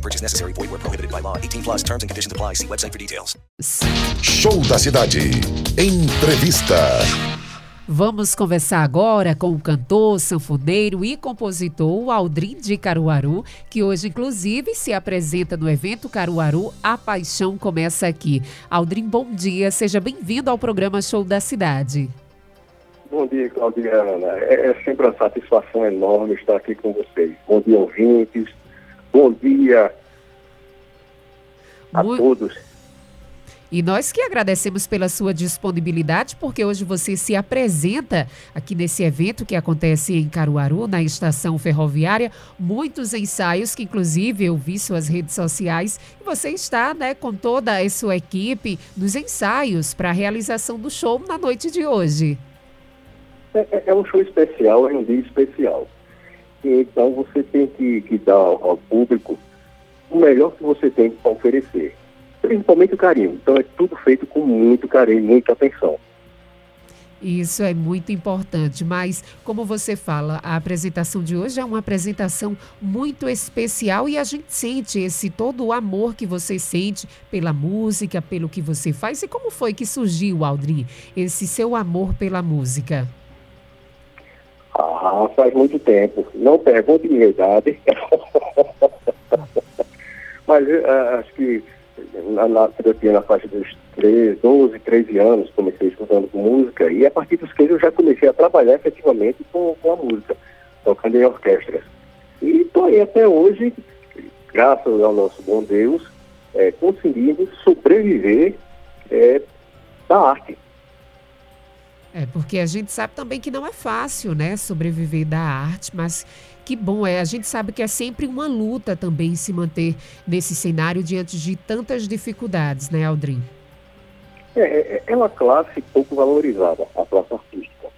No purchase necessary. Void where prohibited by law. 18 plus terms and conditions apply. See website for details. Show da Cidade. Entrevista. Vamos conversar agora com o cantor, sanfoneiro e compositor Aldrin de Caruaru, que hoje, inclusive, se apresenta no evento Caruaru A Paixão Começa Aqui. Aldrin, bom dia, seja bem-vindo ao programa Show da Cidade. Bom dia, Claudiana. É, é sempre uma satisfação enorme estar aqui com vocês. Bom dia, ouvintes. Bom dia a Muito... todos. E nós que agradecemos pela sua disponibilidade, porque hoje você se apresenta aqui nesse evento que acontece em Caruaru, na estação ferroviária. Muitos ensaios que, inclusive, eu vi suas redes sociais. E você está né, com toda a sua equipe nos ensaios para a realização do show na noite de hoje. É, é um show especial, é um dia especial. Então você tem que, que dar ao público o melhor que você tem para oferecer principalmente o carinho. Então é tudo feito com muito carinho, muita atenção. Isso é muito importante, mas como você fala, a apresentação de hoje é uma apresentação muito especial e a gente sente esse todo o amor que você sente pela música, pelo que você faz. E como foi que surgiu, Aldrin, esse seu amor pela música? Ah, faz muito tempo. Não pergunte minha idade. mas uh, acho que na, na, na faixa dos 13, 12, 13 anos, comecei estudando com música, e a partir dos 15 eu já comecei a trabalhar efetivamente com, com a música, tocando em orquestras. E estou aí até hoje, graças ao nosso bom Deus, é, conseguindo sobreviver é, da arte. É, porque a gente sabe também que não é fácil, né, sobreviver da arte, mas que bom é. A gente sabe que é sempre uma luta também se manter nesse cenário diante de tantas dificuldades, né, Aldrin? É, é, é uma classe pouco valorizada, a classe artística.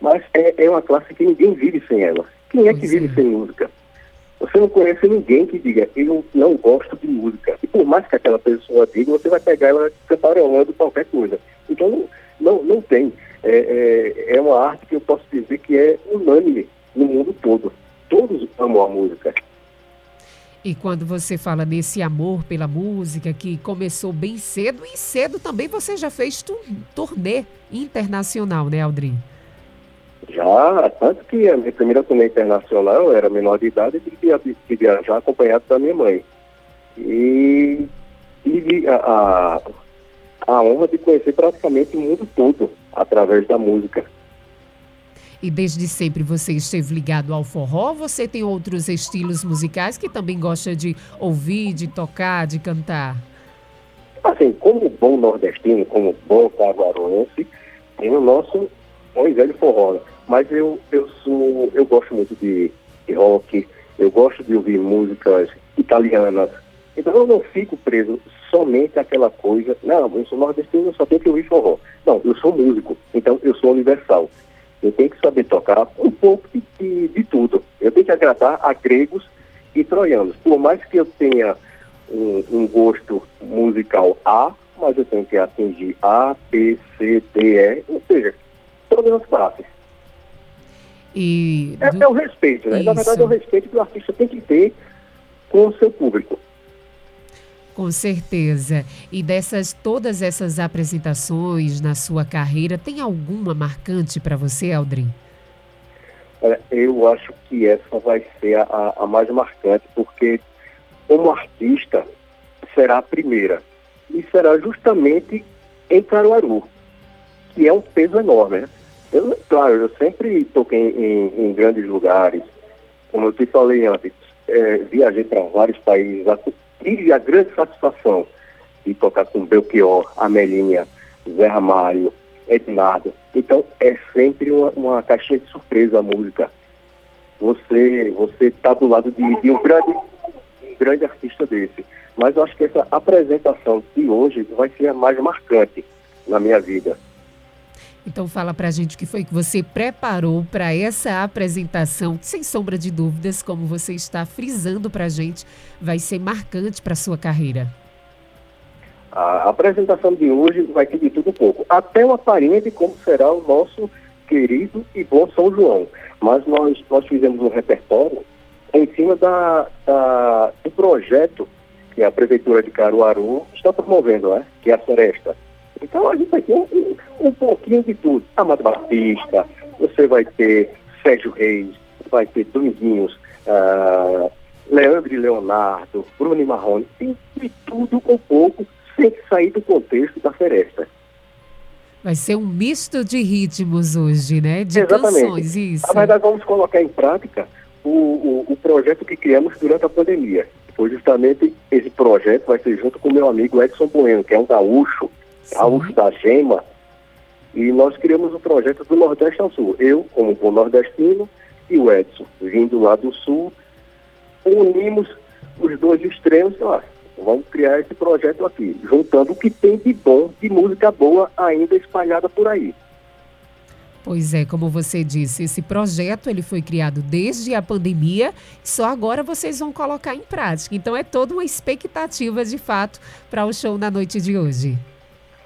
Mas é, é uma classe que ninguém vive sem ela. Quem é que vive é. sem música? Você não conhece ninguém que diga, eu não gosto de música. E por mais que aquela pessoa diga, você vai pegar ela cantarolando qualquer coisa. Então, não, não, não tem. É, é, é uma arte que eu posso dizer que é unânime no mundo todo todos amam a música. E quando você fala nesse amor pela música, que começou bem cedo, e cedo também você já fez turnê internacional, né, Aldrin? Já, tanto que a minha primeira turnê internacional, eu era menor de idade e viajar acompanhado da minha mãe. E tive a, a, a honra de conhecer praticamente o mundo todo através da música. E desde sempre você esteve ligado ao forró? Você tem outros estilos musicais que também gosta de ouvir, de tocar, de cantar? Assim, como bom nordestino, como bom caguaruense, tem o nosso bom e velho forró. Mas eu, eu sou, eu gosto muito de, de rock, eu gosto de ouvir músicas italianas. Então eu não fico preso somente àquela coisa, não, eu sou nordestino, eu só tenho que ouvir forró. Eu sou músico, então eu sou universal. Eu tenho que saber tocar um pouco de, de, de tudo. Eu tenho que agradar a gregos e troianos. Por mais que eu tenha um, um, gosto musical A, mas eu tenho que atingir A, B, C, D, E, ou seja, todas as classes. E é, é o respeito, né? Isso. Na verdade, é o respeito que o artista tem que ter com o seu público. Com certeza. E dessas todas essas apresentações na sua carreira, tem alguma marcante para você, Aldrin? Eu acho que essa vai ser a, a, mais marcante, porque como artista será a primeira. E será justamente em Caruaru, que é um peso enorme. Né? Eu, claro, eu sempre toquei em, em grandes lugares, como eu te falei antes, é, viajei para vários países, tive a grande satisfação de tocar com Belchior, Amelinha, Zé Ramalho, Ednardo. Então é sempre uma, uma caixinha de surpresa a música. Você você está do lado de, de, um grande um grande artista desse. Mas eu acho que essa apresentação de hoje vai ser a mais marcante na minha vida. Então fala pra gente o que foi que você preparou para essa apresentação, que, sem sombra de dúvidas, como você está frisando pra gente, vai ser marcante para sua carreira. A apresentação de hoje vai ter de tudo pouco, até uma palhinha de como será o nosso querido e bom São João. Mas nós, nós fizemos um repertório em cima da, da, do projeto que a Prefeitura de Caruaru está promovendo, né? que é a Floresta. Então a gente vai ter um, um pouquinho de tudo. Amado Batista, você vai ter Sérgio Reis, vai ter Dominguinhos, uh, Leandro e Leonardo, Bruno e Marrone, tem de tudo um pouco, sem sair do contexto da Floresta. Vai ser um misto de ritmos hoje, né? De Exatamente. canções, isso. Na verdade, vamos colocar em prática o, o, o, projeto que criamos durante a pandemia. Foi justamente esse projeto vai ser junto com o meu amigo Edson Bueno, que é um gaúcho, Gaúcho da Gema, e nós criamos o um projeto do Nordeste ao Sul. Eu, como bom nordestino, e o Edson, vindo lá do Sul, unimos os dois extremos, ó, vamos criar esse projeto aqui, juntando o que tem de bom, de música boa ainda espalhada por aí. Pois é, como você disse, esse projeto ele foi criado desde a pandemia, só agora vocês vão colocar em prática. Então é toda uma expectativa de fato para o show na noite de hoje.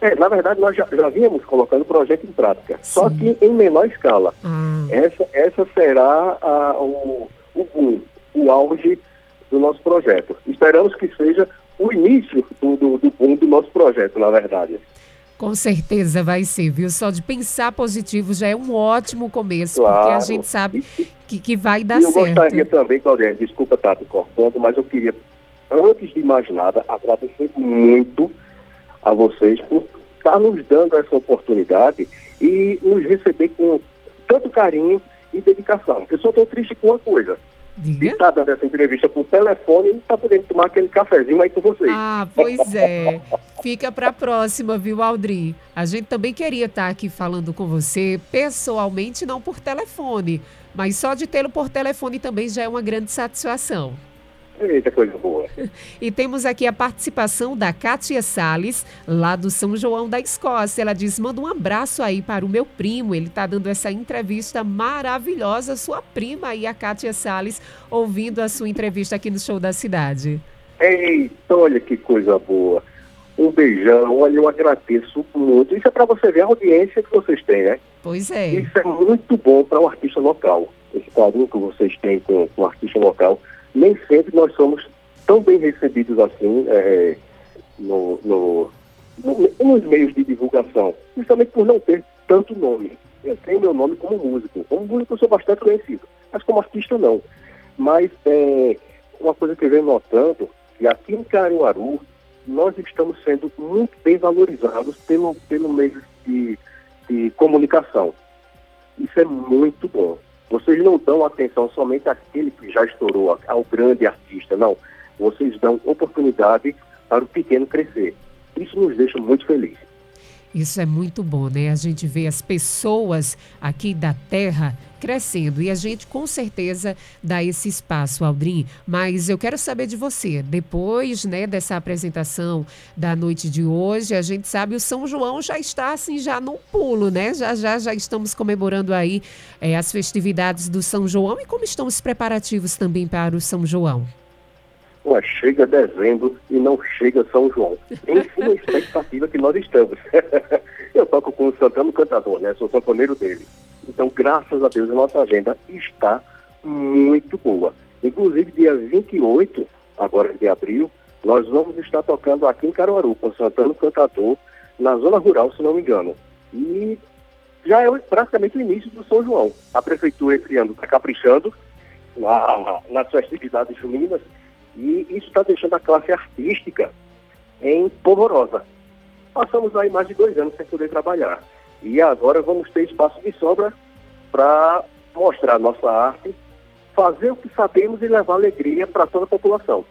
É, na verdade, nós já, já vínhamos colocando o projeto em prática, Sim. só que em menor escala. Ah. Essa, essa será a, o, o boom, o auge do nosso projeto. Esperamos que seja o início do, do, do boom do nosso projeto, na verdade. Com certeza vai ser, viu? Só de pensar positivo já é um ótimo começo, claro. porque a gente sabe que, que vai dar eu certo. Eu gostaria também, Claudine, desculpa estar te cortando, mas eu queria, antes de mais nada, agradecer muito a vocês por estar nos dando essa oportunidade e nos receber com tanto carinho e dedicação. Eu só estou triste com uma coisa. Diga? Está dando essa entrevista por telefone e está podendo tomar aquele cafezinho aí com vocês. Ah, pois é. Fica para a próxima, viu, Aldri? A gente também queria estar tá aqui falando com você pessoalmente, não por telefone. Mas só de tê-lo por telefone também já é uma grande satisfação. Eita, coisa boa. E temos aqui a participação da Kátia Salles, lá do São João da Escócia. Ela diz: manda um abraço aí para o meu primo. Ele está dando essa entrevista maravilhosa. Sua prima aí, a Kátia Salles, ouvindo a sua entrevista aqui no Show da Cidade. Eita, olha que coisa boa. Um beijão, olha, eu agradeço muito. Isso é para você ver a audiência que vocês têm, né? Pois é. Isso é muito bom para o um artista local. Esse carinho que vocês têm com o artista local nem sempre nós somos tão bem recebidos assim é, no, no, no, nos meios de divulgação, justamente por não ter tanto nome. Eu tenho meu nome como músico. Como músico eu sou bastante conhecido, mas como artista não. Mas é, uma coisa que eu venho notando, que aqui em Caruaru, nós estamos sendo muito bem valorizados pelo, pelo meio de, de comunicação. Isso é muito bom. Vocês não dão atenção somente àquele que já estourou, ao grande artista, não. Vocês dão oportunidade para o pequeno crescer. Isso nos deixa muito felizes. Isso é muito bom, né? A gente vê as pessoas aqui da terra crescendo e a gente com certeza dá esse espaço, Aldrin. Mas eu quero saber de você, depois, né, dessa apresentação da noite de hoje, a gente sabe o São João já está assim já no pulo, né? Já já já estamos comemorando aí é, as festividades do São João e como estão os preparativos também para o São João. Ué, chega dezembro e não chega São João. Enfim, a expectativa que nós estamos. Eu toco com o Santana Cantador, né? Sou sanfoneiro dele. Então, graças a Deus, a nossa agenda está muito boa. Inclusive, dia 28, agora de abril, nós vamos estar tocando aqui em Caruaru, com o Santana Cantador, na zona rural, se não me engano. E já é praticamente o início do São João. A prefeitura esse ano está caprichando na, nas festividades juninas e isso está deixando a classe artística em polvorosa. Passamos aí mais de dois anos sem poder trabalhar. E agora vamos ter espaço de sobra para mostrar nossa arte, fazer o que sabemos e levar alegria para toda a população.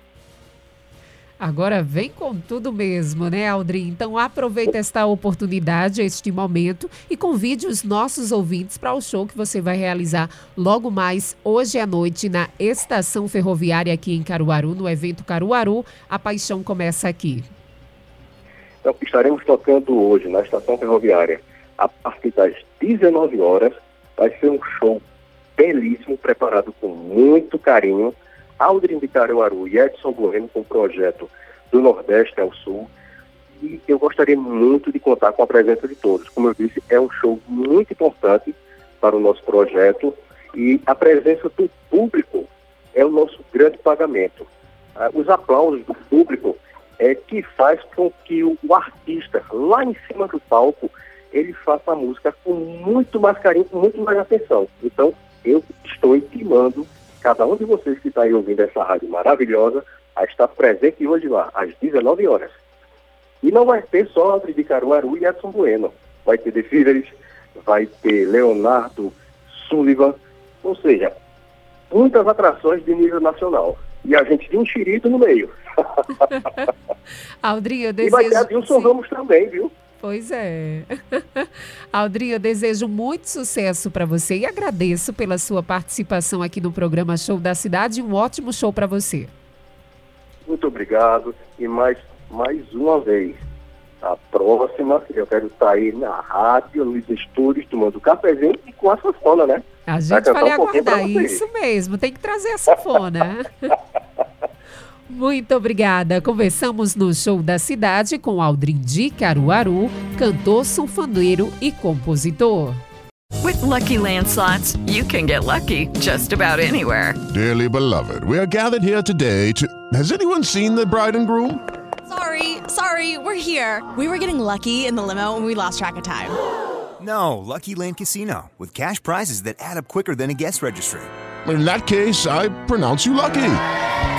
Agora vem com tudo mesmo, né, Aldrin? Então aproveita esta oportunidade, este momento e convide os nossos ouvintes para o show que você vai realizar logo mais hoje à noite na Estação Ferroviária aqui em Caruaru, no evento Caruaru. A paixão começa aqui. Então, estaremos tocando hoje na Estação Ferroviária a partir das 19 horas. Vai ser um show belíssimo, preparado com muito carinho Aldrin de Caruaru e Edson Bueno com o projeto do Nordeste ao Sul. E eu gostaria muito de contar com a presença de todos. Como eu disse, é um show muito importante para o nosso projeto e a presença do público é o nosso grande pagamento. Ah, os aplausos do público é que faz com que o, artista, lá em cima do palco, ele faça a música com muito mais carinho, com muito mais atenção. Então, eu estou intimando cada um de vocês que está aí ouvindo essa rádio maravilhosa a estar presente hoje lá, às 19 horas. E não vai ter só André de Caruaru e Edson Bueno. Vai ter The vai ter Leonardo Sullivan, ou seja, muitas atrações de nível nacional. E a gente de um xirito no meio. Aldrinho, eu desejo... E vai ter Adilson Ramos também, viu? Pois é. Aldrinho, eu desejo muito sucesso para você e agradeço pela sua participação aqui no programa Show da Cidade. Um ótimo show para você. Muito obrigado. E mais, mais uma vez, a próxima, eu quero estar aí na rádio, nos estúdios, tomando cafezinho e com a sanfona, né? A gente vai aguardar. Isso mesmo, tem que trazer a sanfona. Muito obrigada. Conversamos no Show da Cidade com Aldrin de Caruaru, cantor, sanfoneiro e compositor. With lucky landslots, you can get lucky just about anywhere. Dearly beloved, we are gathered here today to. Has anyone seen the bride and groom? Sorry, sorry, we're here. We were getting lucky in the limo and we lost track of time. No, Lucky Land Casino, with cash prizes that add up quicker than a guest registry. In that case, I pronounce you lucky.